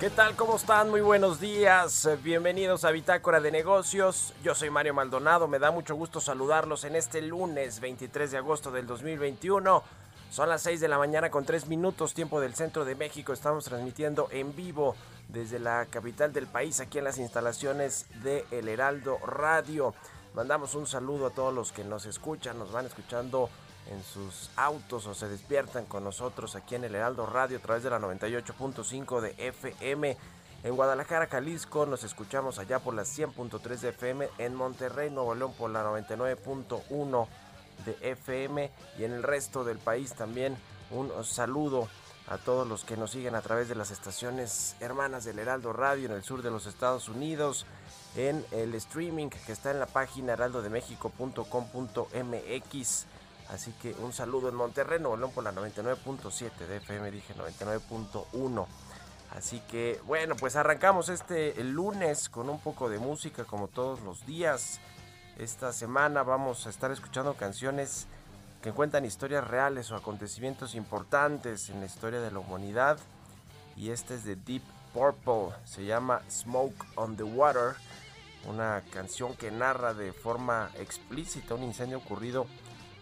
¿Qué tal? ¿Cómo están? Muy buenos días. Bienvenidos a Bitácora de Negocios. Yo soy Mario Maldonado. Me da mucho gusto saludarlos en este lunes 23 de agosto del 2021. Son las 6 de la mañana con 3 minutos tiempo del centro de México. Estamos transmitiendo en vivo desde la capital del país, aquí en las instalaciones de El Heraldo Radio. Mandamos un saludo a todos los que nos escuchan, nos van escuchando en sus autos o se despiertan con nosotros aquí en el Heraldo Radio a través de la 98.5 de FM. En Guadalajara, Jalisco, nos escuchamos allá por la 100.3 de FM. En Monterrey, Nuevo León, por la 99.1 de FM. Y en el resto del país también un saludo a todos los que nos siguen a través de las estaciones hermanas del Heraldo Radio en el sur de los Estados Unidos. En el streaming que está en la página heraldodemexico.com.mx Así que un saludo en Monterrey, Nuevo por la 99.7 de FM, dije 99.1. Así que bueno, pues arrancamos este el lunes con un poco de música como todos los días. Esta semana vamos a estar escuchando canciones que cuentan historias reales o acontecimientos importantes en la historia de la humanidad. Y este es de Deep Purple, se llama Smoke on the Water, una canción que narra de forma explícita un incendio ocurrido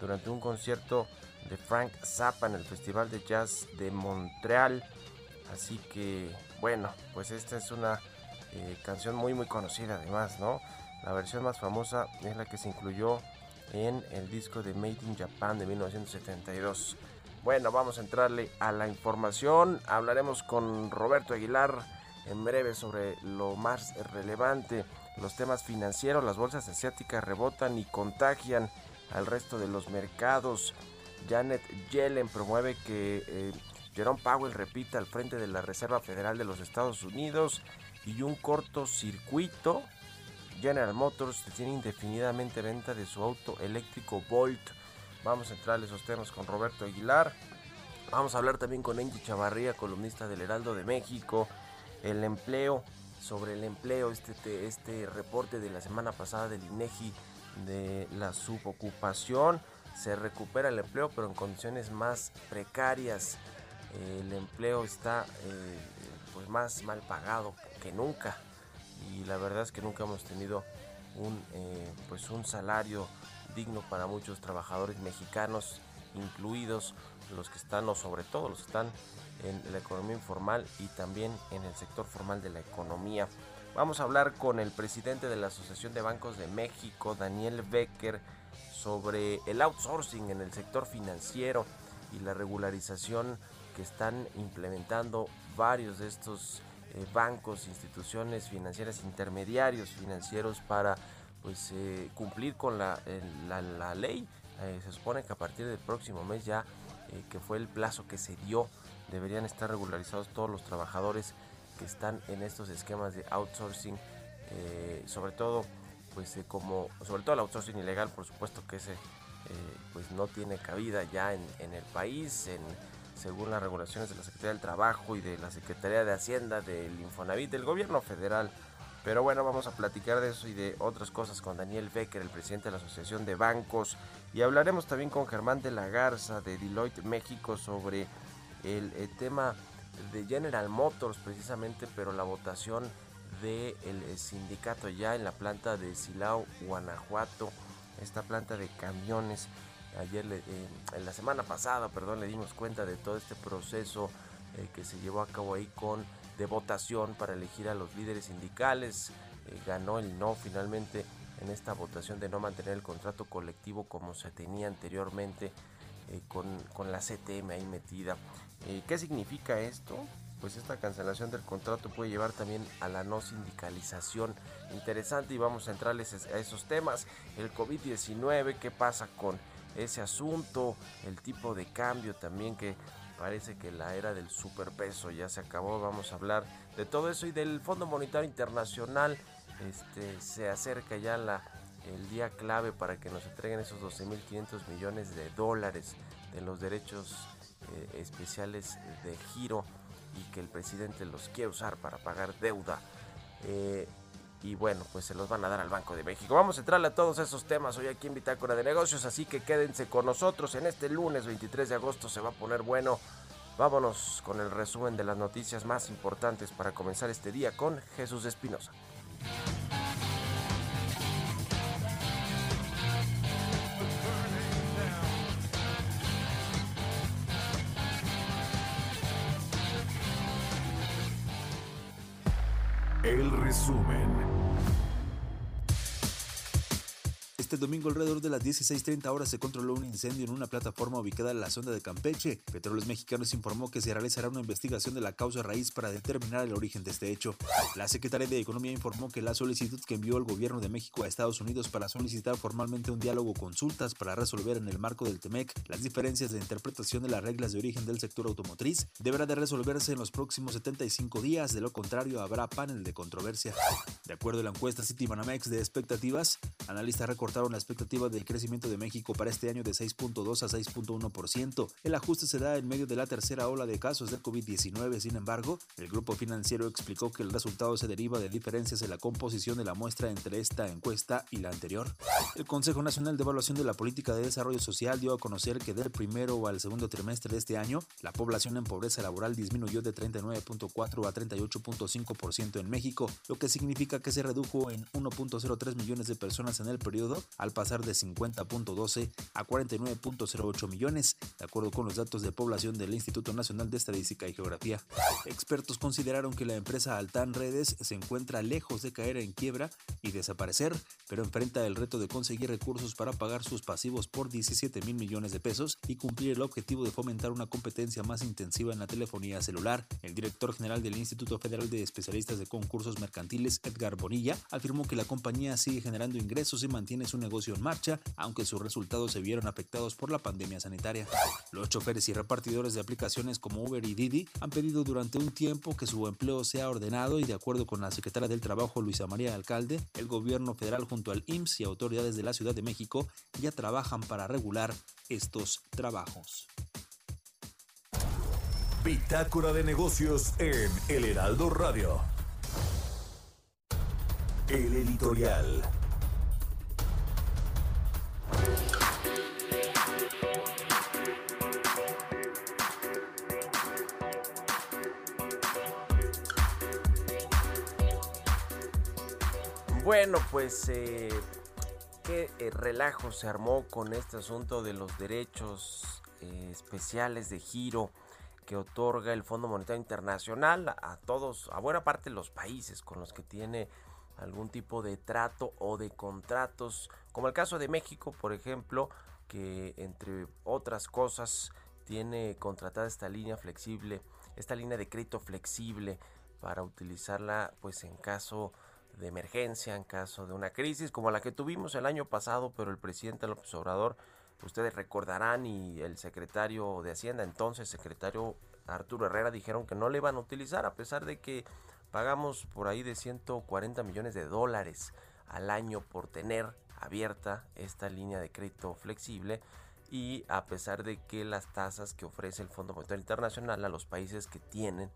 durante un concierto de Frank Zappa en el Festival de Jazz de Montreal. Así que, bueno, pues esta es una eh, canción muy muy conocida además, ¿no? La versión más famosa es la que se incluyó en el disco de Made in Japan de 1972. Bueno, vamos a entrarle a la información. Hablaremos con Roberto Aguilar en breve sobre lo más relevante, los temas financieros. Las bolsas asiáticas rebotan y contagian al resto de los mercados. Janet Yellen promueve que eh, Jerome Powell repita al frente de la Reserva Federal de los Estados Unidos y un cortocircuito. General Motors tiene indefinidamente venta de su auto eléctrico Volt. Vamos a entrar a esos temas con Roberto Aguilar. Vamos a hablar también con Angie Chavarría, columnista del Heraldo de México. El empleo, sobre el empleo, este, este reporte de la semana pasada del INEGI de la subocupación. Se recupera el empleo, pero en condiciones más precarias. El empleo está eh, pues más mal pagado que nunca. Y la verdad es que nunca hemos tenido un, eh, pues un salario digno para muchos trabajadores mexicanos, incluidos los que están, o sobre todo los que están en la economía informal y también en el sector formal de la economía. Vamos a hablar con el presidente de la Asociación de Bancos de México, Daniel Becker, sobre el outsourcing en el sector financiero y la regularización que están implementando varios de estos eh, bancos, instituciones financieras, intermediarios financieros para pues eh, cumplir con la, la, ley. Eh, se supone que a partir del próximo mes ya, que fue el plazo que se dio, deberían estar regularizados todos los trabajadores que están en estos esquemas de outsourcing, eh, sobre todo pues como sobre todo el outsourcing ilegal, por supuesto que ese pues no tiene cabida ya en, en el país, en según las regulaciones de la Secretaría del Trabajo y de la Secretaría de Hacienda, del Infonavit, del gobierno federal. Pero bueno, vamos a platicar de eso y de otras cosas con Daniel Becker, el presidente de la Asociación de Bancos. Y hablaremos también con Germán de la Garza de Deloitte México sobre el, tema de General Motors precisamente, pero la votación del sindicato ya en la planta de Silao, Guanajuato, esta planta de camiones ayer, en la semana pasada, perdón, le dimos cuenta de todo este proceso eh, que se llevó a cabo ahí con de votación para elegir a los líderes sindicales. Eh, ganó el no finalmente en esta votación de no mantener el contrato colectivo como se tenía anteriormente eh, con, con, la CTM ahí metida. ¿Qué significa esto? Pues esta cancelación del contrato puede llevar también a la no sindicalización. Interesante y vamos a entrarles a esos temas. El COVID-19, ¿qué pasa con ese asunto, el tipo de cambio también que parece que la era del superpeso ya se acabó. Vamos a hablar de todo eso y del Fondo Monetario Internacional. Este se acerca ya la el día clave para que nos entreguen esos 12.500 millones de dólares de los derechos eh, especiales de giro y que el presidente los quiere usar para pagar deuda. Eh, y bueno, pues se los van a dar al Banco de México. Vamos a entrarle a todos esos temas hoy aquí en Bitácora de Negocios, así que quédense con nosotros en este lunes 23 de agosto, se va a poner bueno. Vámonos con el resumen de las noticias más importantes para comenzar este día con Jesús Espinosa. El Este domingo alrededor de las 16.30 horas se controló un incendio en una plataforma ubicada en la zona de Campeche. Petróleos Mexicanos informó que se realizará una investigación de la causa raíz para determinar el origen de este hecho. La Secretaría de Economía informó que la solicitud que envió el gobierno de México a Estados Unidos para solicitar formalmente un diálogo consultas para resolver en el marco del TEMEC las diferencias de interpretación de las reglas de origen del sector automotriz deberá de resolverse en los próximos 75 días, de lo contrario habrá panel de controversia. De acuerdo a la encuesta Citibanamex de expectativas, analistas recortaron la expectativa del crecimiento de México para este año de 6.2 a 6.1%. El ajuste se da en medio de la tercera ola de casos de COVID-19. Sin embargo, el grupo financiero explicó que el resultado se deriva de diferencias en la composición de la muestra entre esta encuesta y la anterior. El Consejo Nacional de Evaluación de la Política de Desarrollo Social dio a conocer que del primero al segundo trimestre de este año, la población en pobreza laboral disminuyó de 39.4 a 38.5% en México, lo que significa que se redujo en 1.03 millones de personas en el periodo al pasar de 50.12 a 49.08 millones, de acuerdo con los datos de población del Instituto Nacional de Estadística y Geografía. Expertos consideraron que la empresa Altan Redes se encuentra lejos de caer en quiebra y desaparecer, pero enfrenta el reto de conseguir recursos para pagar sus pasivos por 17 mil millones de pesos y cumplir el objetivo de fomentar una competencia más intensiva en la telefonía celular. El director general del Instituto Federal de Especialistas de Concursos Mercantiles, Edgar Bonilla, afirmó que la compañía sigue generando ingresos y mantiene su negocio en marcha, aunque sus resultados se vieron afectados por la pandemia sanitaria. Los choferes y repartidores de aplicaciones como Uber y Didi han pedido durante un tiempo que su empleo sea ordenado y de acuerdo con la secretaria del Trabajo Luisa María Alcalde, el gobierno federal junto al IMSS y autoridades de la Ciudad de México ya trabajan para regular estos trabajos. Bitácora de negocios en El Heraldo Radio. El editorial. Bueno, pues eh, qué eh, relajo se armó con este asunto de los derechos eh, especiales de giro que otorga el Fondo Monetario Internacional a todos, a buena parte de los países con los que tiene algún tipo de trato o de contratos, como el caso de México, por ejemplo, que entre otras cosas tiene contratada esta línea flexible, esta línea de crédito flexible para utilizarla pues en caso de emergencia en caso de una crisis como la que tuvimos el año pasado, pero el presidente López Obrador, ustedes recordarán, y el secretario de Hacienda, entonces secretario Arturo Herrera, dijeron que no le iban a utilizar, a pesar de que pagamos por ahí de 140 millones de dólares al año por tener abierta esta línea de crédito flexible y a pesar de que las tasas que ofrece el Fondo Monetario Internacional a los países que tienen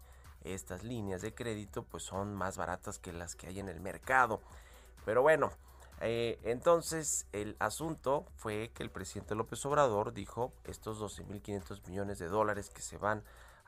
estas líneas de crédito pues son más baratas que las que hay en el mercado. Pero bueno, eh, entonces el asunto fue que el presidente López Obrador dijo estos 12.500 millones de dólares que se van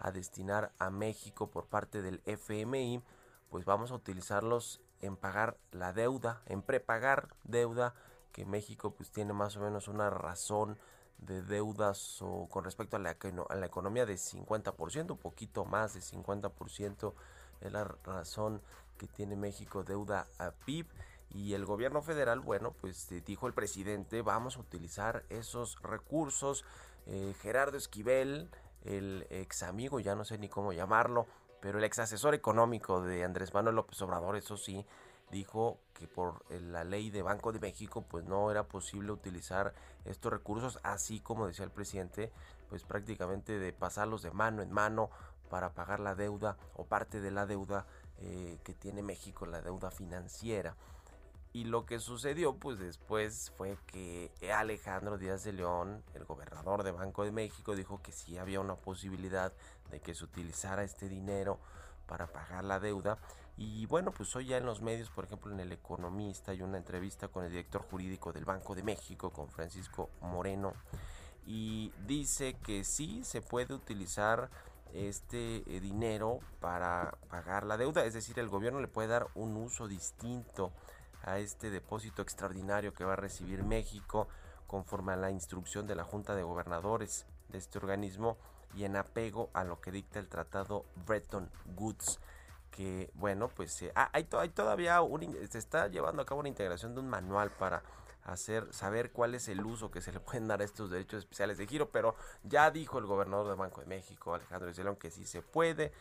a destinar a México por parte del FMI, pues vamos a utilizarlos en pagar la deuda, en prepagar deuda que México pues tiene más o menos una razón de deudas o con respecto a la, a la economía de 50%, un poquito más de 50% es la razón que tiene México deuda a PIB y el gobierno federal, bueno, pues eh, dijo el presidente, vamos a utilizar esos recursos. Eh, Gerardo Esquivel, el ex amigo, ya no sé ni cómo llamarlo, pero el ex asesor económico de Andrés Manuel López Obrador, eso sí, dijo que por eh, la ley de Banco de México pues no era posible utilizar estos recursos así como decía el presidente pues prácticamente de pasarlos de mano en mano para pagar la deuda o parte de la deuda eh, que tiene México la deuda financiera y lo que sucedió pues después fue que Alejandro Díaz de León el gobernador de Banco de México dijo que sí había una posibilidad de que se utilizara este dinero para pagar la deuda. Y bueno, pues hoy ya en los medios, por ejemplo en El Economista, hay una entrevista con el director jurídico del Banco de México, con Francisco Moreno, y dice que sí se puede utilizar este eh, dinero para pagar la deuda, es decir, el gobierno le puede dar un uso distinto a este depósito extraordinario que va a recibir México conforme a la instrucción de la Junta de Gobernadores de este organismo y en apego a lo que dicta el tratado Bretton Woods que bueno pues eh, ah, hay, todavía se está llevando a cabo una integración de un manual para hacer saber cuál es el uso que se le pueden dar a estos derechos especiales de giro pero ya dijo el gobernador del Banco de México Alejandro Zelón que sí se puede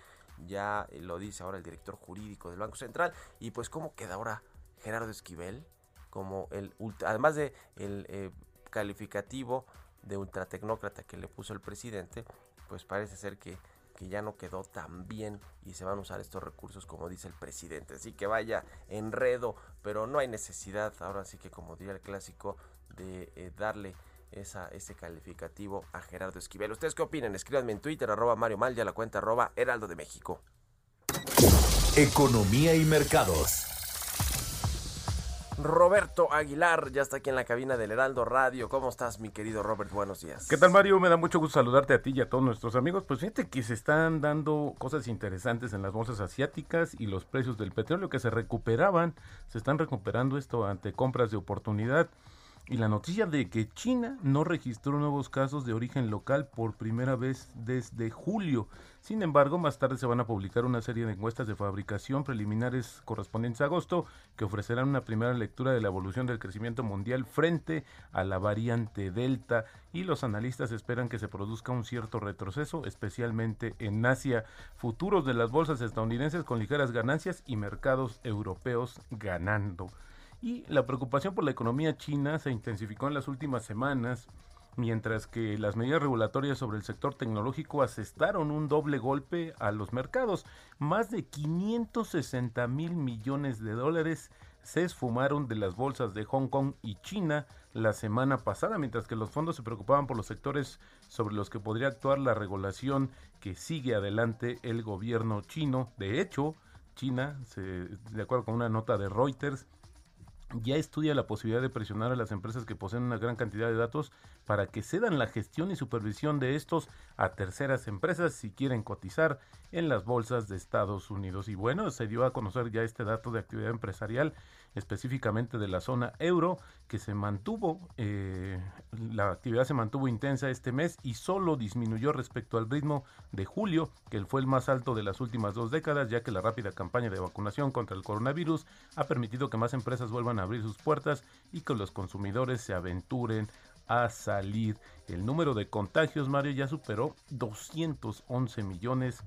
ya lo dice ahora el director jurídico del Banco Central y pues cómo queda ahora Gerardo Esquivel como el además de el eh, calificativo de ultratecnócrata que le puso el presidente pues parece ser que que ya no quedó tan bien y se van a usar estos recursos como dice el presidente. Así que vaya enredo, pero no hay necesidad, ahora sí que como diría el clásico, de eh, darle esa, ese calificativo a Gerardo Esquivel. ¿Ustedes qué opinan? Escríbanme en Twitter, arroba Mario Mal, ya la cuenta arroba Heraldo de México. Economía y mercados. Roberto Aguilar ya está aquí en la cabina del Heraldo Radio. ¿Cómo estás, mi querido Robert? Buenos días. ¿Qué tal, Mario? Me da mucho gusto saludarte a ti y a todos nuestros amigos. Pues fíjate que se están dando cosas interesantes en las bolsas asiáticas y los precios del petróleo que se recuperaban, se están recuperando esto ante compras de oportunidad y la noticia de que China no registró nuevos casos de origen local por primera vez desde julio. Sin embargo, más tarde se van a publicar una serie de encuestas de fabricación preliminares correspondientes a agosto que ofrecerán una primera lectura de la evolución del crecimiento mundial frente a la variante Delta y los analistas esperan que se produzca un cierto retroceso, especialmente en Asia. Futuros de las bolsas estadounidenses con ligeras ganancias y mercados europeos ganando. Y la preocupación por la economía china se intensificó en las últimas semanas, mientras que las medidas regulatorias sobre el sector tecnológico asestaron un doble golpe a los mercados. Más de 560 mil millones de dólares se esfumaron de las bolsas de Hong Kong y China la semana pasada, mientras que los fondos se preocupaban por los sectores sobre los que podría actuar la regulación que sigue adelante el gobierno chino. De hecho, China, de acuerdo con una nota de Reuters, ya estudia la posibilidad de presionar a las empresas que poseen una gran cantidad de datos para que cedan la gestión y supervisión de estos a terceras empresas si quieren cotizar en las bolsas de Estados Unidos. Y bueno, se dio a conocer ya este dato de actividad empresarial específicamente de la zona euro, que se mantuvo, eh, la actividad se mantuvo intensa este mes y solo disminuyó respecto al ritmo de julio, que fue el más alto de las últimas dos décadas, ya que la rápida campaña de vacunación contra el coronavirus ha permitido que más empresas vuelvan a abrir sus puertas y que los consumidores se aventuren a salir. El número de contagios, Mario, ya superó 211 millones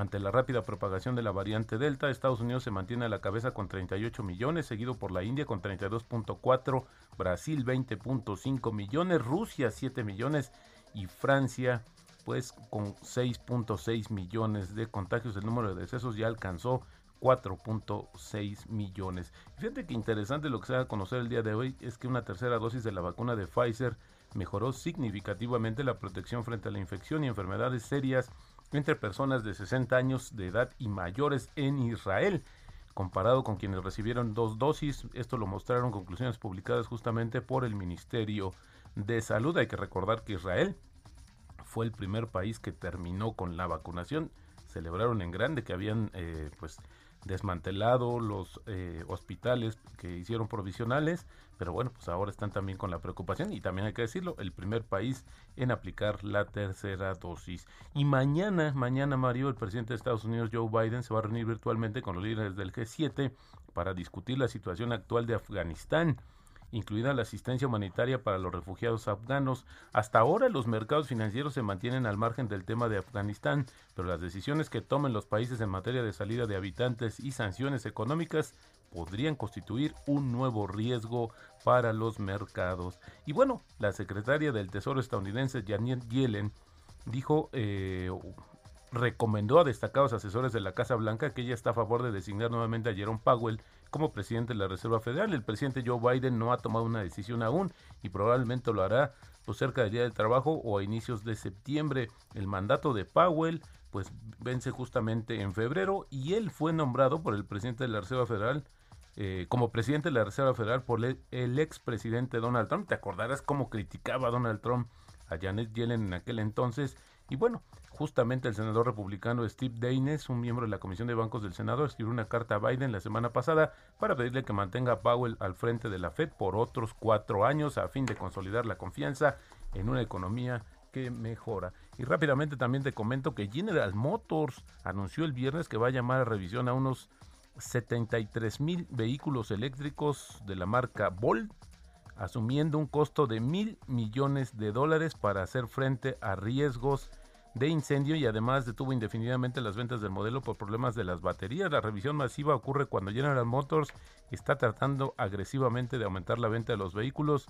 ante la rápida propagación de la variante Delta, Estados Unidos se mantiene a la cabeza con 38 millones, seguido por la India con 32.4, Brasil 20.5 millones, Rusia 7 millones y Francia pues con 6.6 millones de contagios. El número de decesos ya alcanzó 4.6 millones. Fíjate que interesante lo que se va a conocer el día de hoy es que una tercera dosis de la vacuna de Pfizer mejoró significativamente la protección frente a la infección y enfermedades serias entre personas de 60 años de edad y mayores en Israel. Comparado con quienes recibieron dos dosis, esto lo mostraron conclusiones publicadas justamente por el Ministerio de Salud. Hay que recordar que Israel fue el primer país que terminó con la vacunación. Celebraron en grande que habían eh, pues desmantelado los eh, hospitales que hicieron provisionales, pero bueno, pues ahora están también con la preocupación y también hay que decirlo, el primer país en aplicar la tercera dosis. Y mañana, mañana Mario, el presidente de Estados Unidos Joe Biden se va a reunir virtualmente con los líderes del G7 para discutir la situación actual de Afganistán incluida la asistencia humanitaria para los refugiados afganos. Hasta ahora los mercados financieros se mantienen al margen del tema de Afganistán, pero las decisiones que tomen los países en materia de salida de habitantes y sanciones económicas podrían constituir un nuevo riesgo para los mercados. Y bueno, la secretaria del Tesoro estadounidense Janet Yellen dijo eh, recomendó a destacados asesores de la Casa Blanca que ella está a favor de designar nuevamente a Jerome Powell como presidente de la Reserva Federal. El presidente Joe Biden no ha tomado una decisión aún y probablemente lo hará pues, cerca del Día del Trabajo o a inicios de septiembre. El mandato de Powell pues vence justamente en febrero y él fue nombrado por el presidente de la Reserva Federal eh, como presidente de la Reserva Federal por el, expresidente Donald Trump. Te acordarás cómo criticaba Donald Trump a Janet Yellen en aquel entonces. Y bueno, Justamente el senador republicano Steve Daines, un miembro de la Comisión de Bancos del Senado, escribió una carta a Biden la semana pasada para pedirle que mantenga a Powell al frente de la Fed por otros cuatro años a fin de consolidar la confianza en una economía que mejora. Y rápidamente también te comento que General Motors anunció el viernes que va a llamar a revisión a unos 73 mil vehículos eléctricos de la marca Volt, asumiendo un costo de mil millones de dólares para hacer frente a riesgos de incendio y además detuvo indefinidamente las ventas del modelo por problemas de las baterías. La revisión masiva ocurre cuando General Motors está tratando agresivamente de aumentar la venta de los vehículos.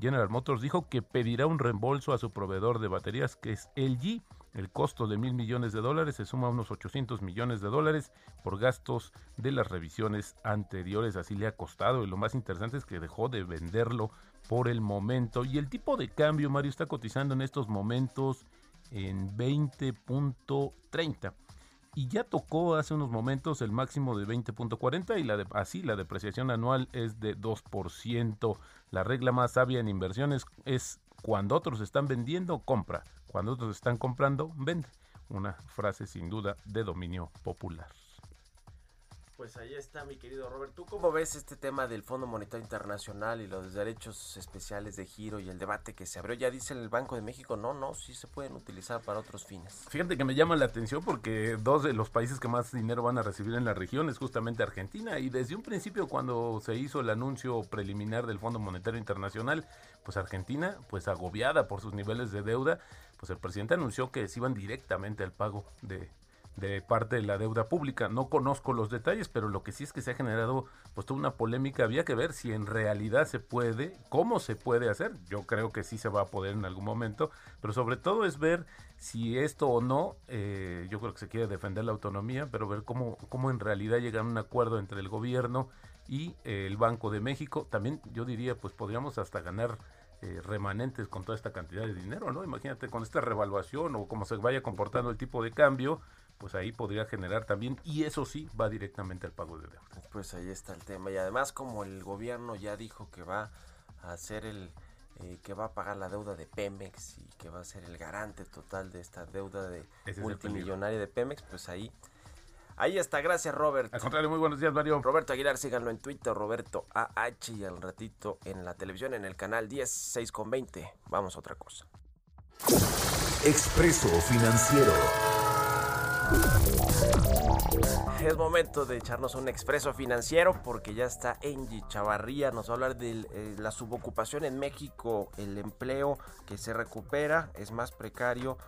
General Motors dijo que pedirá un reembolso a su proveedor de baterías que es LG. El costo de mil millones de dólares se suma a unos 800 millones de dólares por gastos de las revisiones anteriores. Así le ha costado y lo más interesante es que dejó de venderlo por el momento. Y el tipo de cambio, Mario, está cotizando en estos momentos en 20.30 y ya tocó hace unos momentos el máximo de 20.40 y la así la depreciación anual es de 2%. La regla más sabia en inversiones es cuando otros están vendiendo, compra. Cuando otros están comprando, vende. Una frase sin duda de dominio popular. Pues ahí está, mi querido Robert. ¿Tú cómo ves este tema del Fondo Monetario Internacional y los derechos especiales de giro y el debate que se abrió? Ya dice el Banco de México, no, no, sí se pueden utilizar para otros fines. Fíjate que me llama la atención porque dos de los países que más dinero van a recibir en la región es justamente Argentina y desde un principio cuando se hizo el anuncio preliminar del Fondo Monetario Internacional, pues Argentina, pues agobiada por sus niveles de deuda, pues el presidente anunció que se iban directamente al pago de de parte de la deuda pública. No conozco los detalles, pero lo que sí es que se ha generado pues toda una polémica. Había que ver si en realidad se puede, cómo se puede hacer. Yo creo que sí se va a poder en algún momento, pero sobre todo es ver si esto o no, eh, yo creo que se quiere defender la autonomía, pero ver cómo, cómo en realidad llega a un acuerdo entre el gobierno y eh, el Banco de México. También yo diría, pues podríamos hasta ganar eh, remanentes con toda esta cantidad de dinero, ¿no? Imagínate con esta revaluación o cómo se vaya comportando el tipo de cambio, pues ahí podría generar también, y eso sí, va directamente al pago de deuda. Pues ahí está el tema. Y además, como el gobierno ya dijo que va a hacer el, eh, que va a pagar la deuda de Pemex y que va a ser el garante total de esta deuda de multimillonaria de Pemex, pues ahí, ahí está. Gracias, Robert. Al contrario, muy buenos días, Mario. Roberto Aguilar, síganlo en Twitter, Roberto AH, y al ratito en la televisión, en el canal 10, 6 con 20. Vamos a otra cosa. Expreso Financiero. Es momento de echarnos un expreso financiero porque ya está Angie Chavarría, nos va a hablar de eh, la subocupación en México, el empleo que se recupera, es más precario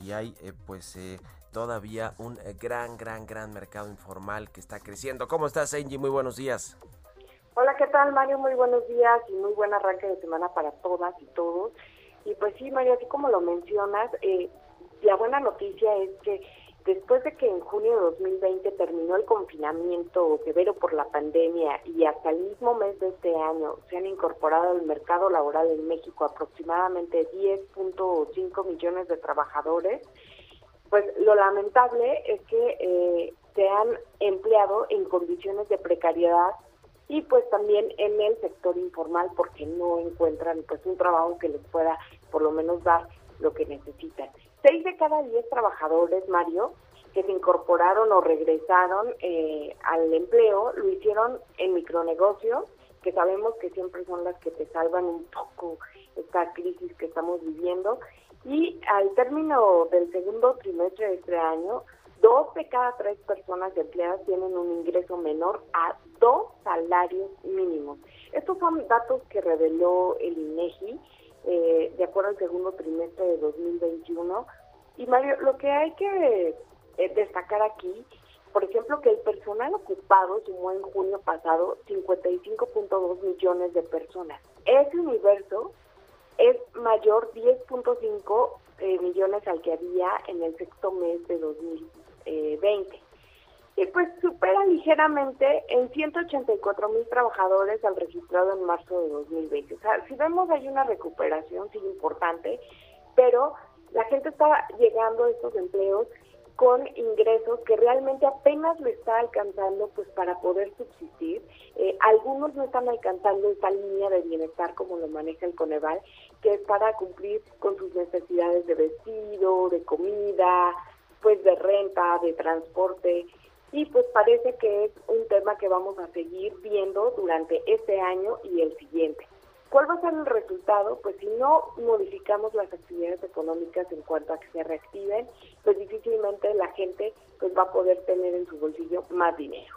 y hay eh, pues eh, todavía un gran, gran, gran mercado informal que está creciendo. ¿Cómo estás Angie? Muy buenos días. Hola, ¿qué tal Mario? Muy buenos días y muy buen arranque de semana para todas y todos. Y pues sí, Mario, así como lo mencionas, la buena noticia es que después de que en junio de 2020 terminó el confinamiento severo por la pandemia y hasta el mismo mes de este año se han incorporado al mercado laboral en México aproximadamente 10.5 millones de trabajadores, pues lo lamentable es que eh, se han empleado en condiciones de precariedad y pues también en el sector informal porque no encuentran pues un trabajo que les pueda por lo menos dar lo que necesitan. Seis de cada diez trabajadores, Mario, que se incorporaron o regresaron eh, al empleo, lo hicieron en micronegocios, que sabemos que siempre son las que te salvan un poco esta crisis que estamos viviendo. Y al término del segundo trimestre de este año, dos de cada tres personas empleadas tienen un ingreso menor a dos salarios mínimos. Estos son datos que reveló el INEGI eh, de acuerdo al segundo trimestre de 2021. Y Mario, lo que hay que eh, destacar aquí, por ejemplo, que el personal ocupado sumó en junio pasado 55.2 millones de personas. Ese universo es mayor 10.5 eh, millones al que había en el sexto mes de 2020 y pues supera ligeramente en 184 mil trabajadores al registrado en marzo de 2020. O sea, si vemos hay una recuperación, sí importante, pero la gente está llegando a estos empleos con ingresos que realmente apenas le está alcanzando pues para poder subsistir. Eh, algunos no están alcanzando esta línea de bienestar como lo maneja el Coneval, que es para cumplir con sus necesidades de vestido, de comida, pues de renta, de transporte y pues parece que es un tema que vamos a seguir viendo durante este año y el siguiente. ¿Cuál va a ser el resultado? Pues si no modificamos las actividades económicas en cuanto a que se reactiven, pues difícilmente la gente pues va a poder tener en su bolsillo más dinero.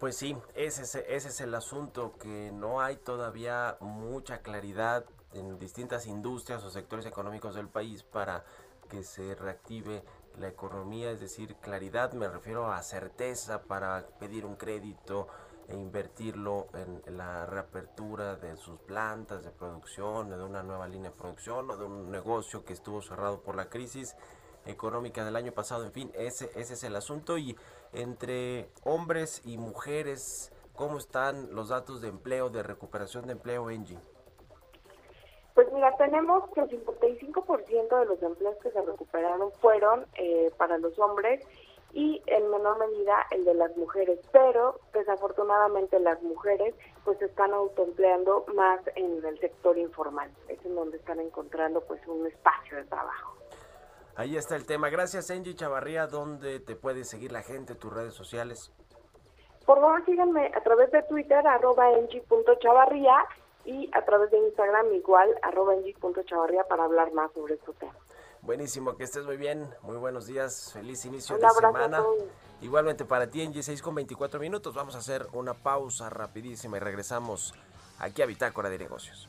Pues sí, ese es, ese es el asunto, que no hay todavía mucha claridad en distintas industrias o sectores económicos del país para que se reactive la economía, es decir, claridad, me refiero a certeza para pedir un crédito e invertirlo en la reapertura de sus plantas de producción, de una nueva línea de producción o de un negocio que estuvo cerrado por la crisis económica del año pasado. En fin, ese, ese es el asunto. Y entre hombres y mujeres, ¿cómo están los datos de empleo, de recuperación de empleo, Angie? Pues mira, tenemos que el 55% de los empleos que se recuperaron fueron eh, para los hombres y en menor medida el de las mujeres, pero desafortunadamente las mujeres pues están autoempleando más en el sector informal, es en donde están encontrando pues un espacio de trabajo. Ahí está el tema. Gracias Angie Chavarría, ¿dónde te puede seguir la gente, tus redes sociales? Por favor síganme a través de Twitter, arroba Chavarría y a través de Instagram igual arroba chavarría para hablar más sobre este tema. Buenísimo, que estés muy bien, muy buenos días, feliz inicio de semana. Igualmente para ti en G6 con 24 minutos, vamos a hacer una pausa rapidísima y regresamos aquí a Bitácora de Negocios.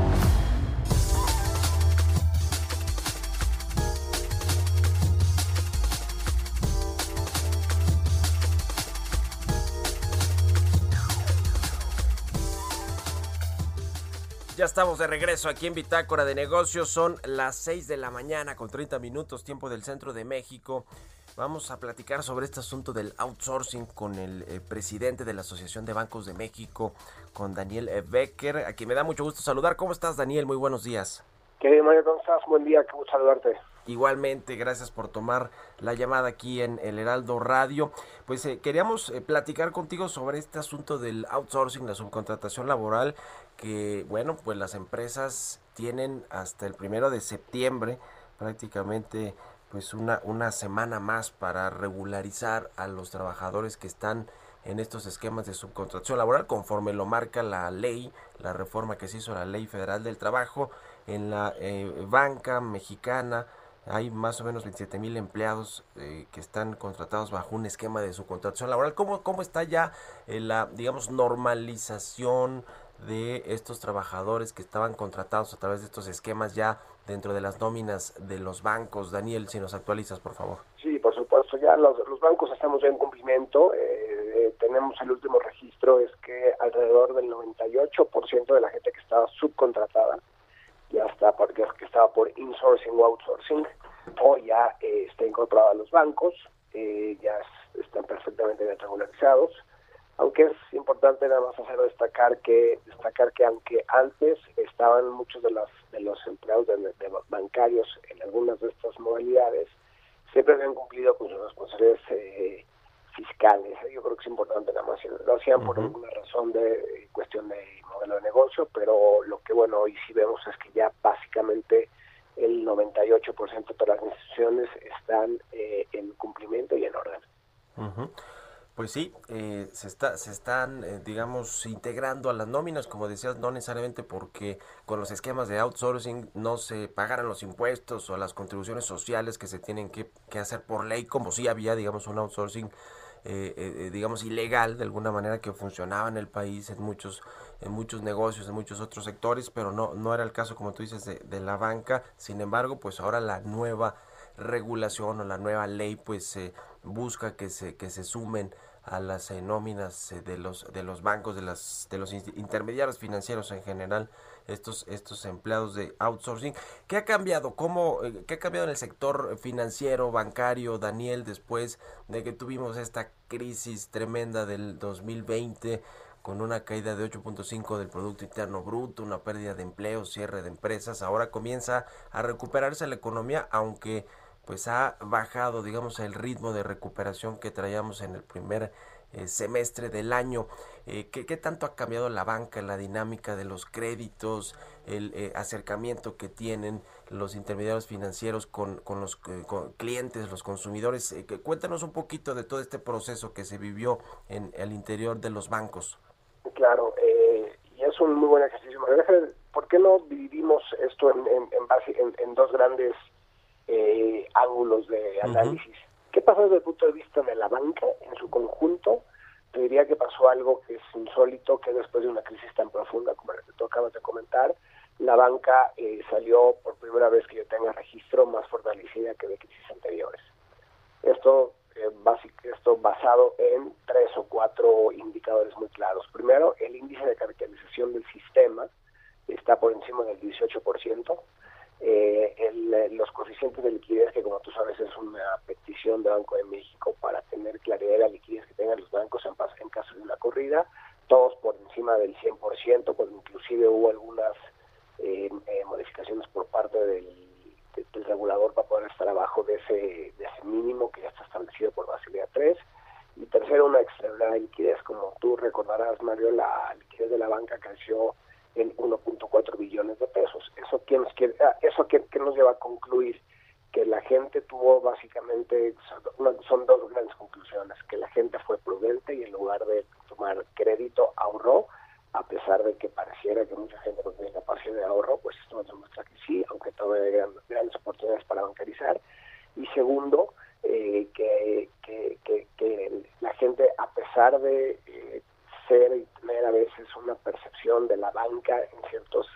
Estamos de regreso aquí en Bitácora de Negocios. Son las 6 de la mañana con 30 minutos tiempo del centro de México. Vamos a platicar sobre este asunto del outsourcing con el eh, presidente de la Asociación de Bancos de México, con Daniel eh, Becker, a quien me da mucho gusto saludar. ¿Cómo estás, Daniel? Muy buenos días. Querido Mario, ¿cómo estás? Buen día, qué gusto saludarte. Igualmente, gracias por tomar la llamada aquí en el Heraldo Radio. Pues eh, queríamos eh, platicar contigo sobre este asunto del outsourcing, la subcontratación laboral, que bueno, pues las empresas tienen hasta el primero de septiembre prácticamente pues una, una semana más para regularizar a los trabajadores que están en estos esquemas de subcontratación laboral conforme lo marca la ley, la reforma que se hizo la ley federal del trabajo en la eh, banca mexicana hay más o menos 27 mil empleados eh, que están contratados bajo un esquema de subcontratación laboral. ¿Cómo, cómo está ya eh, la, digamos, normalización de estos trabajadores que estaban contratados a través de estos esquemas ya dentro de las nóminas de los bancos? Daniel, si nos actualizas, por favor. Sí, por supuesto, ya los, bancos estamos en cumplimiento. Eh, tenemos el último registro, es que alrededor del 98% de la gente que estaba subcontratada ya está porque que estaba por insourcing o outsourcing o ya eh, está incorporado a los bancos, eh, ya están perfectamente regularizados. Aunque es importante nada más hacer destacar que destacar que aunque antes estaban muchos de los de los empleados de, bancarios en algunas de estas modalidades siempre habían cumplido con sus responsabilidades eh, fiscales. Yo creo que es importante nada más. Lo hacían por alguna razón de cuestión de modelo de negocio, pero lo que bueno hoy sí vemos es que ya básicamente el 98% de las instituciones están eh, en cumplimiento y en orden. Pues sí, eh, se, está, se están, eh, digamos, integrando a las nóminas, como decías, no necesariamente porque con los esquemas de outsourcing no se pagaran los impuestos o las contribuciones sociales que se tienen que, que hacer por ley, como si había, digamos, un outsourcing eh, eh, digamos, ilegal de alguna manera que funcionaba en el país en muchos, en muchos negocios, en muchos otros sectores, pero no, no era el caso, como tú dices, de, la banca. Sin embargo, pues ahora la nueva regulación o la nueva ley pues busca que se, que se sumen a las eh, nóminas de los de los bancos de las de los intermediarios financieros en general estos, estos empleados de outsourcing. ¿Qué ha cambiado? ¿Cómo, eh, ¿Qué ha cambiado en el sector financiero, bancario, Daniel, después de que tuvimos esta crisis tremenda del 2020? con una caída de 8.5 del Producto Interno Bruto, una pérdida de empleo, cierre de empresas. Ahora comienza a recuperarse la economía, aunque pues ha bajado, digamos, el ritmo de recuperación que traíamos en el primer eh, semestre del año. Eh, ¿qué, tanto ha cambiado la banca, la dinámica de los créditos, el eh, acercamiento que tienen los intermediarios financieros con, con los clientes, los consumidores? cuéntanos un poquito de todo este proceso que se vivió en el interior de los bancos. Claro, y es un muy buen ejercicio. ¿Por qué no dividimos esto en, en, base, en, dos grandes ángulos de análisis? ¿Qué pasa desde el punto de vista de la banca en su conjunto? Te diría que pasó algo que es insólito, que después de una crisis tan profunda como la que tú acabas de comentar, la banca eh, salió por primera vez que yo tenga registro más fortalecida que de crisis anteriores. Esto, eh, esto basado en tres o cuatro indicadores muy claros. Primero, el índice de capitalización del sistema está por encima del 18%. Eh, el, los coeficientes de liquidez, que como tú sabes es una petición de Banco de México para tener claridad de la liquidez que tengan los bancos en, en caso de una corrida, todos por encima del 100%, pues inclusive hubo algunas eh, eh, modificaciones por parte del, del, regulador para poder estar abajo de ese, de ese mínimo que ya está establecido por Basilea 3. Y tercero, una extraordinaria liquidez. Como tú recordarás, Mario, la liquidez de la banca creció en 1.4 billones de pesos. ¿Eso, quién quiere, ah, eso que, nos lleva a concluir? Que la gente tuvo básicamente, son dos grandes conclusiones, que la gente fue prudente y en lugar de tomar crédito ahorró, a pesar de que pareciera que mucha gente no tiene capacidad de ahorro, pues esto nos demuestra que sí, aunque todavía hay grandes oportunidades para bancarizar. Y segundo, eh, que, que, que, la gente, a pesar de eh, y tener a veces una percepción de la banca en ciertos,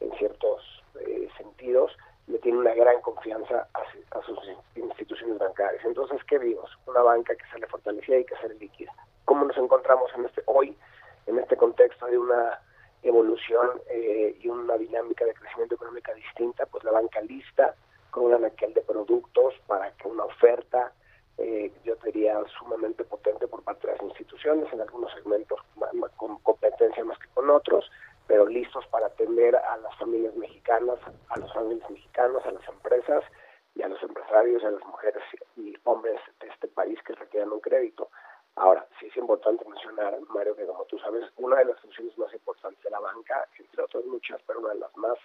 en ciertos eh, sentidos, le tiene una gran confianza a, sus instituciones bancarias. Entonces, ¿qué vimos? Una banca que sale fortalecida y que sale líquida. ¿Cómo nos encontramos en este hoy, en este contexto de una evolución eh, y una dinámica de crecimiento económica distinta? Pues la banca lista, con un anaquel de productos para que una oferta eh, yo diría, sumamente potente por parte de en algunos segmentos con competencia más que con otros, pero listos para atender a las familias mexicanas, a los familias mexicanos, a las empresas y a los empresarios, a las mujeres y hombres de este país que requieran un crédito. Ahora, sí es importante mencionar, Mario, que como tú sabes, una de las funciones más importantes de la banca, entre otras muchas, pero una de las más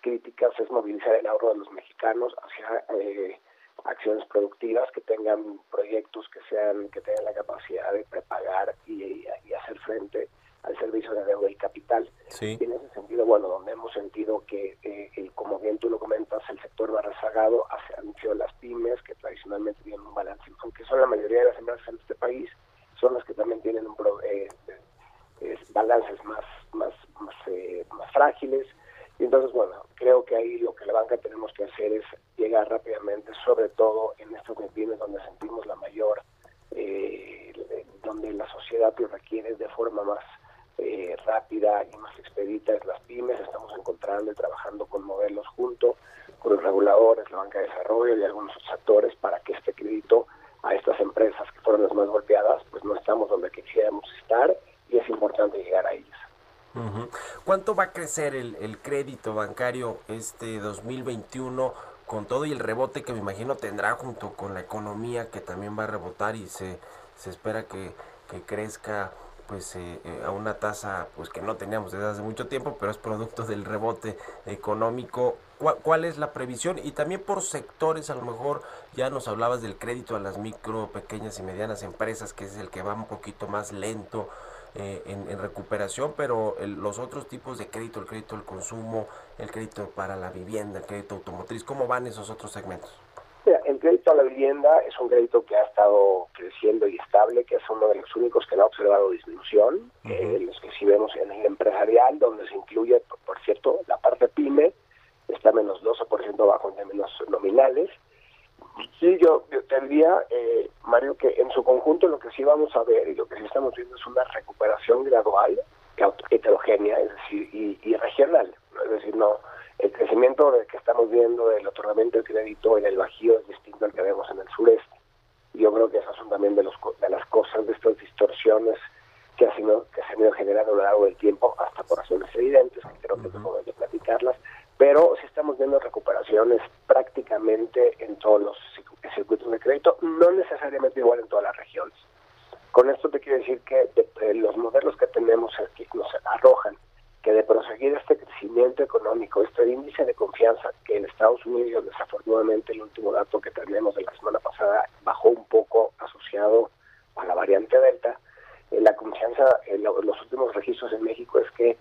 críticas es movilizar el ahorro de los mexicanos hacia eh, acciones productivas que tengan proyectos que sean que tengan la capacidad de prepagar y, hacer frente al servicio de deuda y capital. Y en ese sentido, bueno, donde hemos sentido que, eh, como bien tú lo comentas, el sector va rezagado hacia sido las pymes, que tradicionalmente tienen un balance, aunque son la mayoría de las empresas en este país, son las que también tienen un eh, balances más, más, más, eh, más frágiles, y entonces, bueno, creo que ahí lo que la banca tenemos que hacer es llegar rápidamente, sobre todo en estos pymes donde sentimos la mayor, eh, donde la sociedad lo requiere de forma más eh, rápida y más expedita es las pymes. Estamos encontrando y trabajando con modelos junto con los reguladores, la banca de desarrollo y algunos otros actores para que este crédito a estas empresas que fueron las más golpeadas, pues no estamos donde quisiéramos estar y es importante llegar a ellas. ¿Cuánto va a crecer el, crédito bancario este 2021 con todo y el rebote que me imagino tendrá junto con la economía que también va a rebotar y se, se espera que, crezca pues eh, eh, a una tasa pues que no teníamos desde hace mucho tiempo pero es producto del rebote económico ¿Cuál, ¿Cuál, es la previsión? Y también por sectores, a lo mejor ya nos hablabas del crédito a las micro, pequeñas y medianas empresas, que es el que va un poquito más lento. Eh, en, recuperación, pero los otros tipos de crédito, el crédito al consumo, el crédito para la vivienda, el crédito automotriz, ¿cómo van esos otros segmentos? el crédito a la vivienda es un crédito que ha estado creciendo y estable, que es uno de los únicos que no ha observado disminución, eh, los que sí vemos en el empresarial, donde se incluye, por, cierto, la parte PYME, está menos 12% bajo en términos nominales, Sí, yo, te diría, eh, Mario, que en su conjunto lo que sí vamos a ver y lo que sí estamos viendo es una recuperación gradual, heterogénea, es decir, y, regional. Es decir, no el crecimiento que estamos viendo del otorgamiento de crédito en el Bajío es distinto al que vemos en el sureste. Yo creo que esas son también de, los, de las cosas, de estas distorsiones que, ha sido, que se han ido generando a lo largo del tiempo, hasta por razones evidentes, que creo que es momento de platicarlas, pero sí estamos viendo recuperaciones prácticamente en todos los circuitos de crédito, no necesariamente igual en todas las regiones. Con esto te quiero decir que los modelos que tenemos aquí nos arrojan que de proseguir este crecimiento económico, este índice de confianza que en Estados Unidos, desafortunadamente, el último dato que tenemos de la semana pasada bajó un poco asociado a la variante Delta, eh, la confianza, en los últimos registros en México es que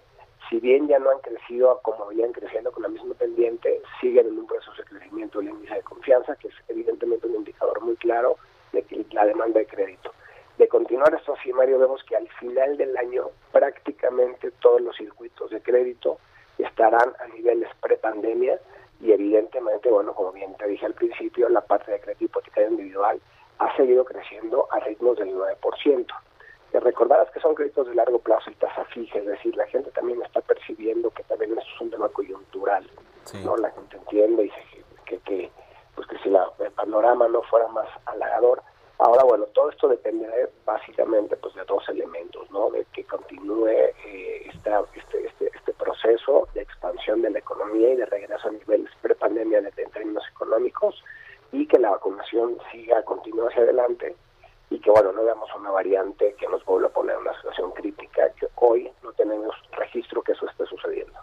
si bien ya no han crecido como venían creciendo con la misma pendiente, siguen en un proceso de crecimiento del índice de confianza, que es evidentemente un indicador muy claro de que la demanda de crédito. De continuar esto así, Mario, vemos que al final del año prácticamente todos los circuitos de crédito estarán a niveles prepandemia y evidentemente, bueno, como bien te dije al principio, la parte de crédito hipotecario individual ha seguido creciendo a ritmos del 9% que recordarás que son créditos de largo plazo y tasa fija, es decir, la gente también está percibiendo que también esto es un tema coyuntural, ¿no? La gente entiende y que, que, pues que si la, el panorama no fuera más halagador, ahora bueno, todo esto depende básicamente pues de dos elementos, ¿no? De que continúe eh, este, este, este proceso de expansión de la economía y de regreso a niveles prepandemia en términos económicos y que la vacunación siga, continúe hacia adelante y que bueno, no veamos una variante que nos vuelva a poner en una situación crítica, que hoy no tenemos registro que eso esté sucediendo.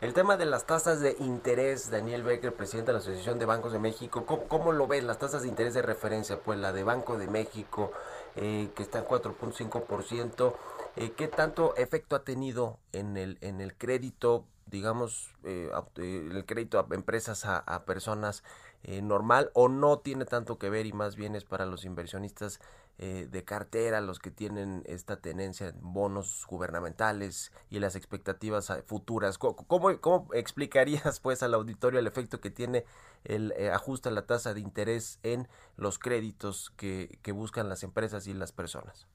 El tema de las tasas de interés, Daniel Becker, presidente de la Asociación de Bancos de México, ¿cómo, lo ves? Las tasas de interés de referencia, pues la de Banco de México, eh, que está en 4.5%, eh, ¿qué tanto efecto ha tenido en el, en el crédito, digamos, eh, eh el crédito a empresas, a, a personas? Eh, normal o no tiene tanto que ver y más bien es para los inversionistas eh, de cartera, los que tienen esta tenencia en bonos gubernamentales y las expectativas futuras. ¿Cómo, cómo explicarías pues al auditorio el efecto que tiene el eh, ajuste a la tasa de interés en los créditos que, que buscan las empresas y las personas?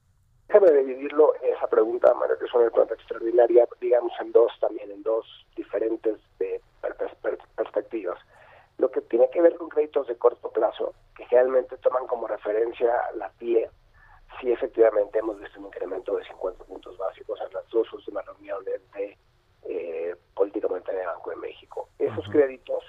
Déjame dividirlo esa pregunta, Mario, que es una pregunta extraordinaria, digamos en dos también, en dos diferentes perspectivas lo que tiene que ver con créditos de corto plazo, que generalmente toman como referencia la TIE, sí efectivamente hemos visto un incremento de 50 puntos básicos en las dos últimas reuniones de eh, política monetaria del Banco de México. Esos créditos,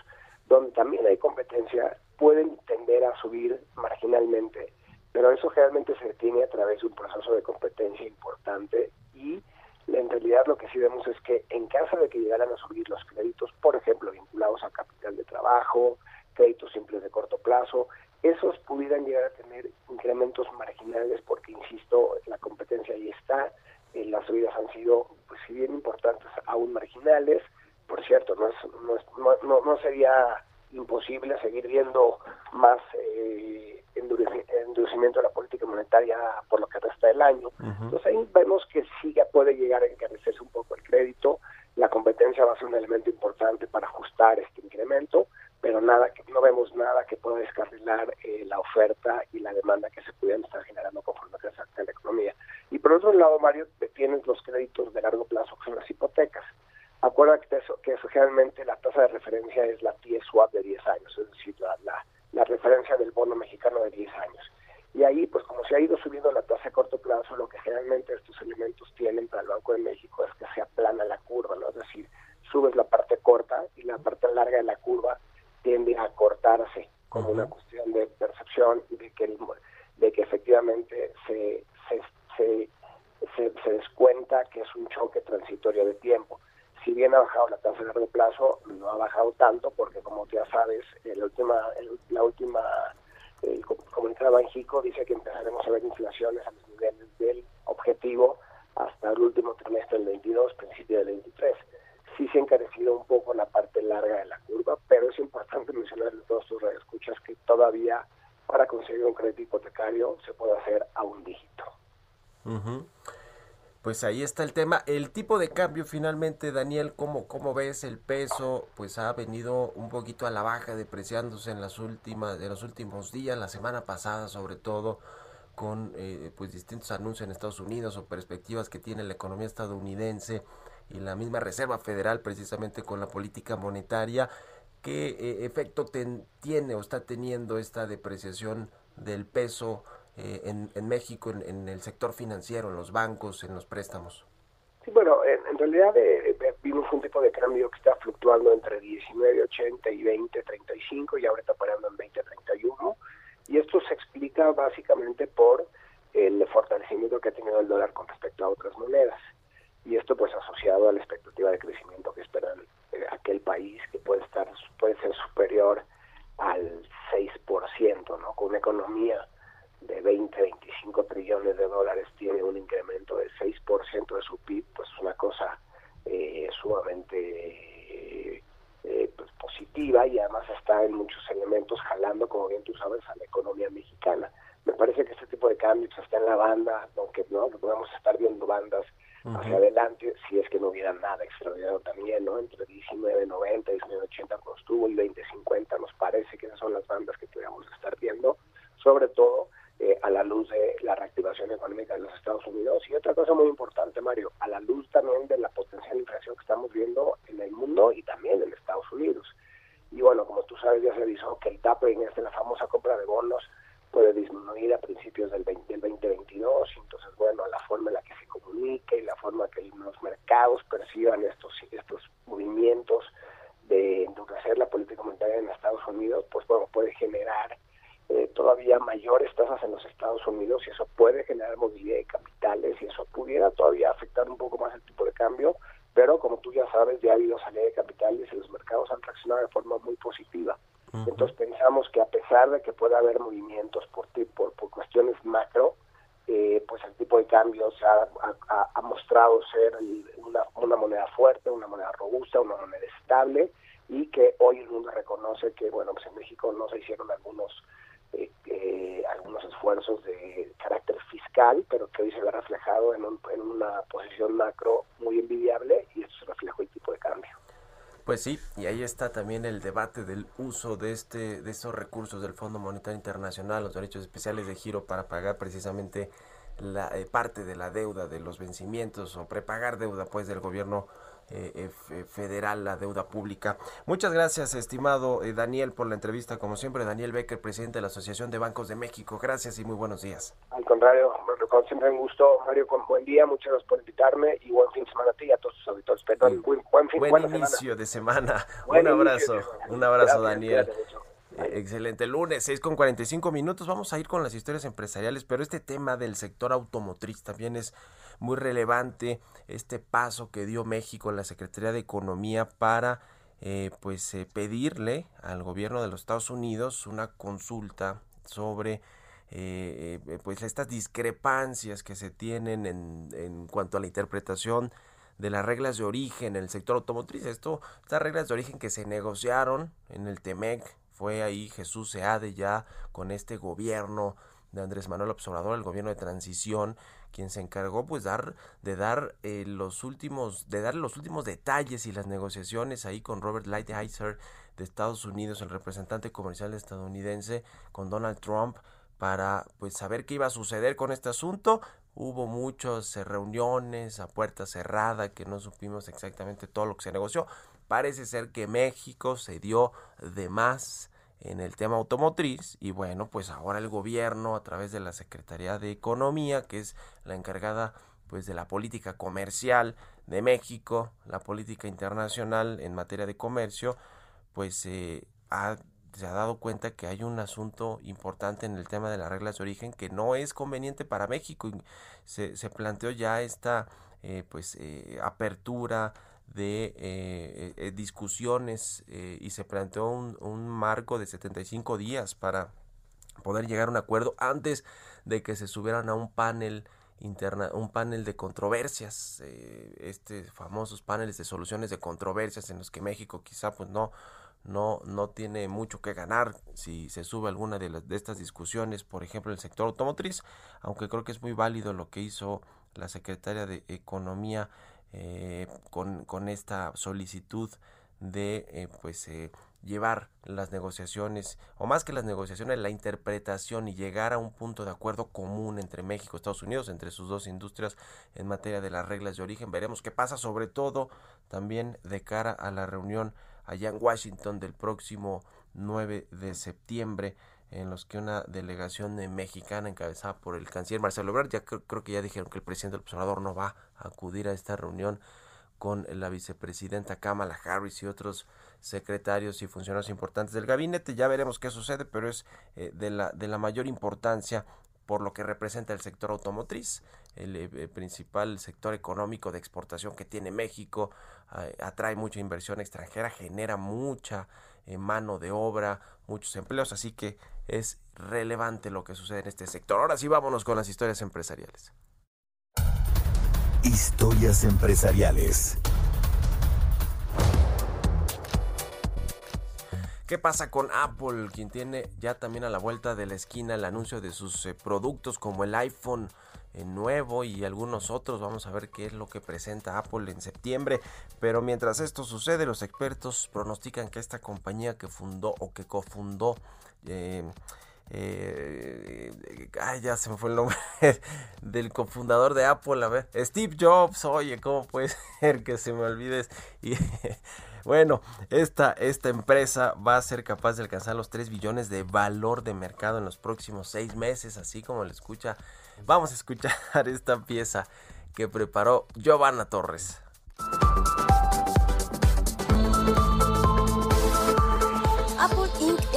donde también hay competencia, pueden tender a subir marginalmente, pero eso generalmente se detiene a través de un proceso de competencia importante y en realidad lo que sí vemos es que en caso de que llegaran a subir los créditos, por ejemplo, vinculados a capital de trabajo, créditos simples de corto plazo, esos pudieran llegar a tener incrementos marginales porque, insisto, la competencia ahí está, eh, las subidas han sido, pues si bien importantes, aún marginales, por cierto, no, es, no, no, no sería imposible seguir viendo más eh, endurecimiento de la política monetaria por lo que resta del año. Entonces ahí vemos que sí ya puede llegar a encarecerse un poco el crédito, la competencia va a ser un elemento importante para ajustar este incremento, pero nada que no vemos nada que pueda descarrilar eh, la oferta y la demanda que se pudieran estar generando conforme crece la economía. Y por otro lado, Mario, tienes los créditos de largo plazo, que son las hipotecas. Acuérdate que, eso, que eso, generalmente la tasa de referencia es la TIE swap de 10 años, es decir, la, la, referencia del bono mexicano de 10 años. Y ahí, pues como se ha ido subiendo la tasa a corto plazo, lo que generalmente estos elementos tienen para el Banco de México es que se aplana la curva, ¿no? Es decir, subes la parte corta y la parte larga de la curva tiende a cortarse como una cuestión de percepción de que, de que efectivamente se, se, se, se, se descuenta que es un choque transitorio de tiempo si bien ha bajado la tasa de largo plazo, no ha bajado tanto porque, como ya sabes, la última, la última el comunicado de Banjico dice que empezaremos a ver inflaciones a los niveles del objetivo hasta el último trimestre del 22, principio del 23. Sí se ha encarecido un poco la parte larga de la curva, pero es importante mencionar a todos tus escuchas que todavía para conseguir un crédito hipotecario se puede hacer a un dígito. Pues ahí está el tema. El tipo de cambio finalmente, Daniel, ¿cómo, cómo ves el peso? Pues ha venido un poquito a la baja, depreciándose en las últimas, en los últimos días, la semana pasada sobre todo, con eh, pues distintos anuncios en Estados Unidos o perspectivas que tiene la economía estadounidense y la misma Reserva Federal precisamente con la política monetaria. ¿Qué eh, efecto tiene o está teniendo esta depreciación del peso? Eh, en, en, México en, el sector financiero, en los bancos, en los préstamos? Sí, bueno, en, realidad eh, eh, vimos un tipo de cambio que está fluctuando entre 19.80 y 20.35 y ahora está parando en 20.31 y esto se explica básicamente por el fortalecimiento que ha tenido el dólar con respecto a otras monedas y esto pues asociado a la expectativa de crecimiento que esperan aquel país que puede estar puede ser superior al 6%, ¿no? Con una economía de 20, 25 trillones de dólares tiene un incremento del 6% de su PIB, pues es una cosa eh, sumamente eh, pues, positiva y además está en muchos elementos jalando, como bien tú sabes, a la economía mexicana. Me parece que este tipo de cambios está en la banda, aunque no podemos estar viendo bandas hacia adelante, si es que no hubiera nada extraordinario también, ¿no? Entre 19.90 y 19.80 cuando estuvo y 20.50 nos parece que esas son las bandas que podríamos estar viendo, sobre todo eh, a la luz de la reactivación económica de los Estados Unidos. Y otra cosa muy importante, Mario, a la luz también de la potencial inflación que estamos viendo en el mundo y también en Estados Unidos. Y bueno, como tú sabes, ya se avisó que el tapering, este, la famosa compra de bonos, puede disminuir a principios del, 20, del 2022. Entonces, bueno, la forma en la que se comunique y la forma que los mercados perciban estos, estos movimientos de endurecer la política monetaria en Estados Unidos, pues bueno, puede generar eh, todavía mayores tasas en los Estados Unidos y eso puede generar movilidad de capitales y eso pudiera todavía afectar un poco más el tipo de cambio, pero como tú ya sabes, ya ha habido salida de capitales y los mercados han reaccionado de forma muy positiva. Entonces pensamos que a pesar de que pueda haber movimientos por, por, por cuestiones macro, eh, pues el tipo de cambio se ha, ha, mostrado ser una, una moneda fuerte, una moneda robusta, una moneda estable y que hoy el mundo reconoce que, bueno, pues en México no se hicieron algunos eh, algunos esfuerzos de carácter fiscal, pero que hoy se ve reflejado en, en una posición macro muy envidiable y eso se reflejó el tipo de cambio. Pues sí, y ahí está también el debate del uso de este de esos recursos del Fondo Monetario Internacional, los derechos especiales de giro para pagar precisamente la eh, parte de la deuda de los vencimientos o prepagar deuda pues del gobierno eh, eh, federal, la deuda pública. Muchas gracias, estimado eh, Daniel, por la entrevista. Como siempre, Daniel Becker, presidente de la Asociación de Bancos de México. Gracias y muy buenos días. Al contrario, como siempre un gusto, Mario, con buen día. Muchas gracias por invitarme y buen fin de semana a ti y a todos tus auditores. Perdón, buen, buen, fin, buen inicio de semana. un abrazo, un abrazo, Daniel. Excelente. Lunes, 6 con 45 minutos. Vamos a ir con las historias empresariales, pero este tema del sector automotriz también es muy relevante este paso que dio México en la Secretaría de Economía para eh, pues eh, pedirle al gobierno de los Estados Unidos una consulta sobre eh, pues estas discrepancias que se tienen en, en, cuanto a la interpretación de las reglas de origen en el sector automotriz. Esto, estas reglas de origen que se negociaron en el TEMEC, fue ahí Jesús Seade ya con este gobierno de Andrés Manuel Observador, el gobierno de transición, quien se encargó pues dar de dar eh, los últimos de dar los últimos detalles y las negociaciones ahí con Robert Lighthizer de Estados Unidos, el representante comercial estadounidense con Donald Trump para pues saber qué iba a suceder con este asunto. Hubo muchas eh, reuniones a puerta cerrada que no supimos exactamente todo lo que se negoció. Parece ser que México se dio de más en el tema automotriz y bueno, pues ahora el gobierno a través de la Secretaría de Economía, que es la encargada pues de la política comercial de México, la política internacional en materia de comercio, pues eh, se ha dado cuenta que hay un asunto importante en el tema de las reglas de origen que no es conveniente para México. Se, se planteó ya esta eh, pues eh, apertura de eh, eh, discusiones eh, y se planteó un, marco de 75 días para poder llegar a un acuerdo antes de que se subieran a un panel interna, un panel de controversias, este famosos paneles de soluciones de controversias en los que México quizá pues no no no tiene mucho que ganar si se sube alguna de, las, de estas discusiones, por ejemplo, el sector automotriz, aunque creo que es muy válido lo que hizo la secretaria de Economía eh, con, con, esta solicitud de eh, pues eh, llevar las negociaciones o más que las negociaciones la interpretación y llegar a un punto de acuerdo común entre México y Estados Unidos entre sus dos industrias en materia de las reglas de origen. Veremos qué pasa sobre todo también de cara a la reunión allá en Washington del próximo 9 de septiembre en los que una delegación mexicana encabezada por el canciller Marcelo Ebrard, ya creo, que ya dijeron que el presidente del observador no va a acudir a esta reunión con la vicepresidenta Kamala Harris y otros secretarios y funcionarios importantes del gabinete. Ya veremos qué sucede, pero es eh, de, la, de la mayor importancia por lo que representa el sector automotriz, el, eh, principal sector económico de exportación que tiene México, eh, atrae mucha inversión extranjera, genera mucha mano de obra, muchos empleos, así que es relevante lo que sucede en este sector. Ahora sí, vámonos con las historias empresariales. Historias empresariales. ¿Qué pasa con Apple, quien tiene ya también a la vuelta de la esquina el anuncio de sus eh, productos como el iPhone eh, nuevo y algunos otros? Vamos a ver qué es lo que presenta Apple en septiembre. Pero mientras esto sucede, los expertos pronostican que esta compañía que fundó o que cofundó eh, eh, ay, ya se me fue el nombre del cofundador de Apple, a ver, Steve Jobs, oye, ¿cómo puede ser que se me olvides? Y bueno, esta, esta empresa va a ser capaz de alcanzar los 3 billones de valor de mercado en los próximos 6 meses, así como le escucha. Vamos a escuchar esta pieza que preparó Giovanna Torres.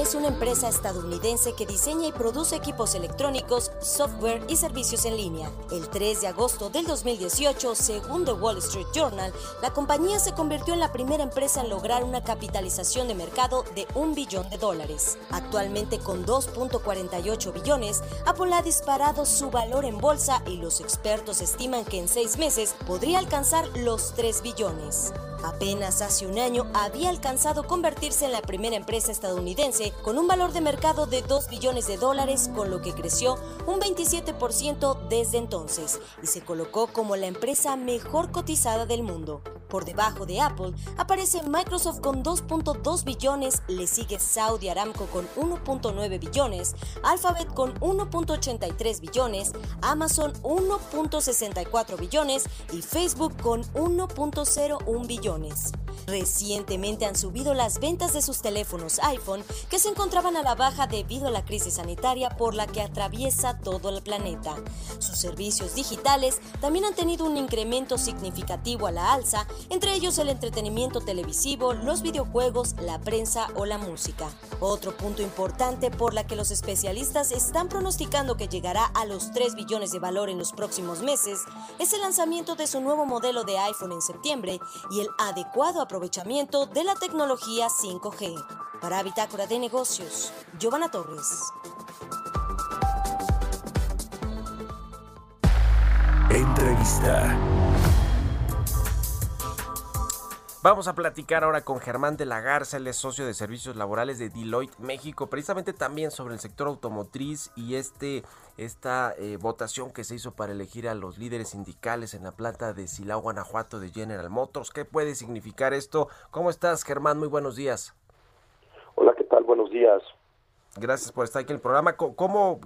Es una empresa estadounidense que diseña y produce equipos electrónicos, software y servicios en línea. El 3 de agosto del 2018, según The Wall Street Journal, la compañía se convirtió en la primera empresa en lograr una capitalización de mercado de un billón de dólares. Actualmente con 2.48 billones, Apple ha disparado su valor en bolsa y los expertos estiman que en seis meses podría alcanzar los 3 billones. Apenas hace un año había alcanzado convertirse en la primera empresa estadounidense con un valor de mercado de 2 billones de dólares, con lo que creció un 27% desde entonces y se colocó como la empresa mejor cotizada del mundo. Por debajo de Apple aparece Microsoft con 2.2 billones, le sigue Saudi Aramco con 1.9 billones, Alphabet con 1.83 billones, Amazon 1.64 billones y Facebook con 1.01 billones. Recientemente han subido las ventas de sus teléfonos iPhone que se encontraban a la baja debido a la crisis sanitaria por la que atraviesa todo el planeta. Sus servicios digitales también han tenido un incremento significativo a la alza entre ellos el entretenimiento televisivo, los videojuegos, la prensa o la música. Otro punto importante por la que los especialistas están pronosticando que llegará a los 3 billones de valor en los próximos meses es el lanzamiento de su nuevo modelo de iPhone en septiembre y el adecuado aprovechamiento de la tecnología 5G. Para Bitácora de Negocios, Giovanna Torres. Entrevista. Vamos a platicar ahora con Germán de la Garza, es socio de servicios laborales de Deloitte México, precisamente también sobre el sector automotriz y este esta eh, votación que se hizo para elegir a los líderes sindicales en la planta de Silao, Guanajuato de General Motors. ¿Qué puede significar esto? ¿Cómo estás, Germán? Muy buenos días. Hola, ¿qué tal? Buenos días. Gracias por estar aquí en el programa. ¿Cómo,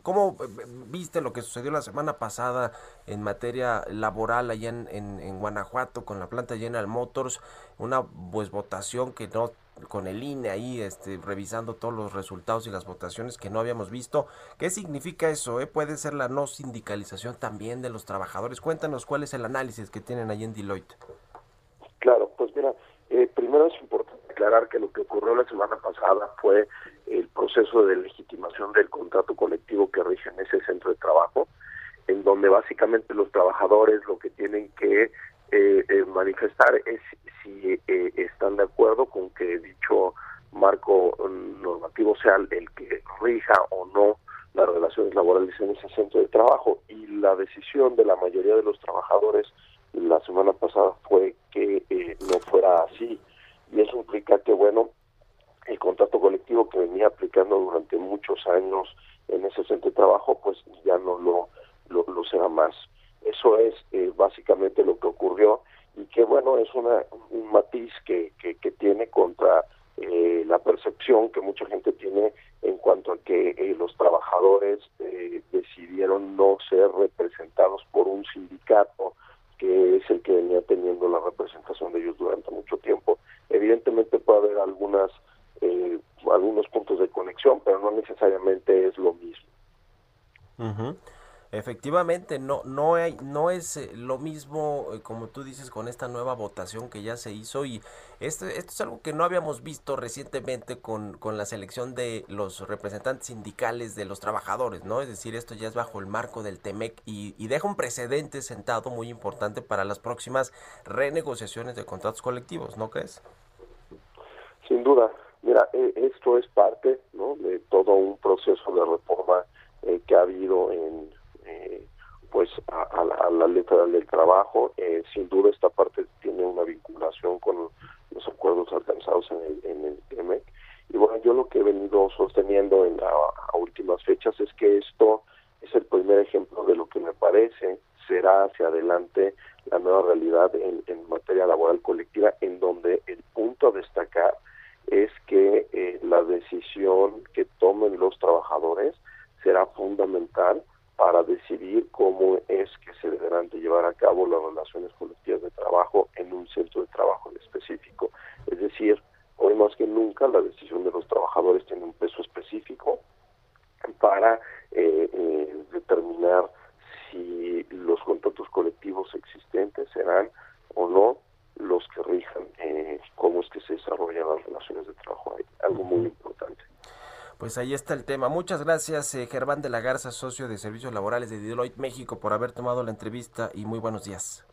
viste lo que sucedió la semana pasada en materia laboral allá en, en, Guanajuato con la planta General Motors? Una pues votación que no con el INE ahí este, revisando todos los resultados y las votaciones que no habíamos visto. ¿Qué significa eso? Eh? ¿Puede ser la no sindicalización también de los trabajadores? Cuéntanos cuál es el análisis que tienen ahí en Deloitte. Claro, pues mira, eh, primero es importante aclarar que lo que ocurrió la semana pasada fue el proceso de legitimación del contrato colectivo que rige en ese centro de trabajo, en donde básicamente los trabajadores lo que tienen que eh, eh, manifestar es si eh, están de acuerdo con que dicho marco normativo sea el que rija o no las relaciones laborales en ese centro de trabajo. Y la decisión de la mayoría de los trabajadores la semana pasada fue que no fuera así. Y eso implica que bueno el contrato colectivo que venía aplicando durante muchos años en ese centro de trabajo, pues ya no lo, lo, será más. Eso es eh, básicamente lo que ocurrió y que bueno, es una, un matiz que, que, tiene contra eh, la percepción que mucha gente tiene en cuanto a que eh, los trabajadores decidieron no ser representados por un sindicato que es el que venía teniendo la representación de ellos durante mucho tiempo. Evidentemente puede haber algunas eh, algunos puntos de conexión, pero no necesariamente es lo mismo. Efectivamente, no, no, hay, no es eh, lo mismo, eh, como tú dices, con esta nueva votación que ya se hizo y esto, esto es algo que no habíamos visto recientemente con, con la selección de los representantes sindicales de los trabajadores, ¿no? Es decir, esto ya es bajo el marco del TEMEC y, y deja un precedente sentado muy importante para las próximas renegociaciones de contratos colectivos, ¿no crees? Sin duda, Mira, e, esto es parte ¿no? de todo un proceso de reforma eh, que ha habido en eh, pues a, la, letra del trabajo. Eh, sin duda esta parte tiene una vinculación con los acuerdos alcanzados en el, en el. Y bueno, yo lo que he venido sosteniendo en a, últimas fechas es que esto es el primer ejemplo de lo que me parece será hacia adelante la nueva realidad en, en materia laboral colectiva, en donde el punto a destacar es que eh, la decisión que tomen los trabajadores será fundamental para decidir cómo es que se deberán de llevar a cabo las relaciones colectivas de trabajo en un centro de trabajo en específico. Es decir, hoy más que nunca la decisión de los trabajadores tiene un peso específico para eh, eh, determinar si los contratos colectivos existentes serán o no los que rijan eh, cómo es que se desarrollan las relaciones de trabajo. algo muy importante. Pues ahí está el tema. Muchas gracias, eh, Germán de la Garza, socio de Servicios Laborales de Deloitte México, por haber tomado la entrevista y muy buenos días.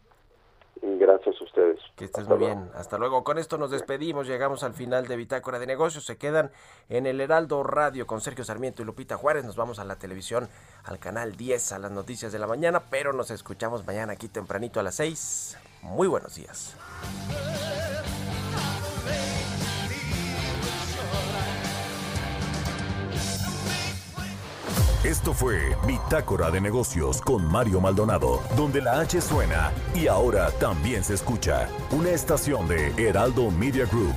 Gracias a ustedes. Que estés muy bien. Hasta luego. Con esto nos despedimos. Llegamos al final de Bitácora de Negocios. Se quedan en el Heraldo Radio con Sergio Sarmiento y Lupita Juárez. Nos vamos a la televisión, al canal 10, a las noticias de la mañana, pero nos escuchamos mañana aquí tempranito a las 6. Muy buenos días. Esto fue Bitácora de Negocios con Mario Maldonado, donde la H suena y ahora también se escucha. Una estación de Heraldo Media Group.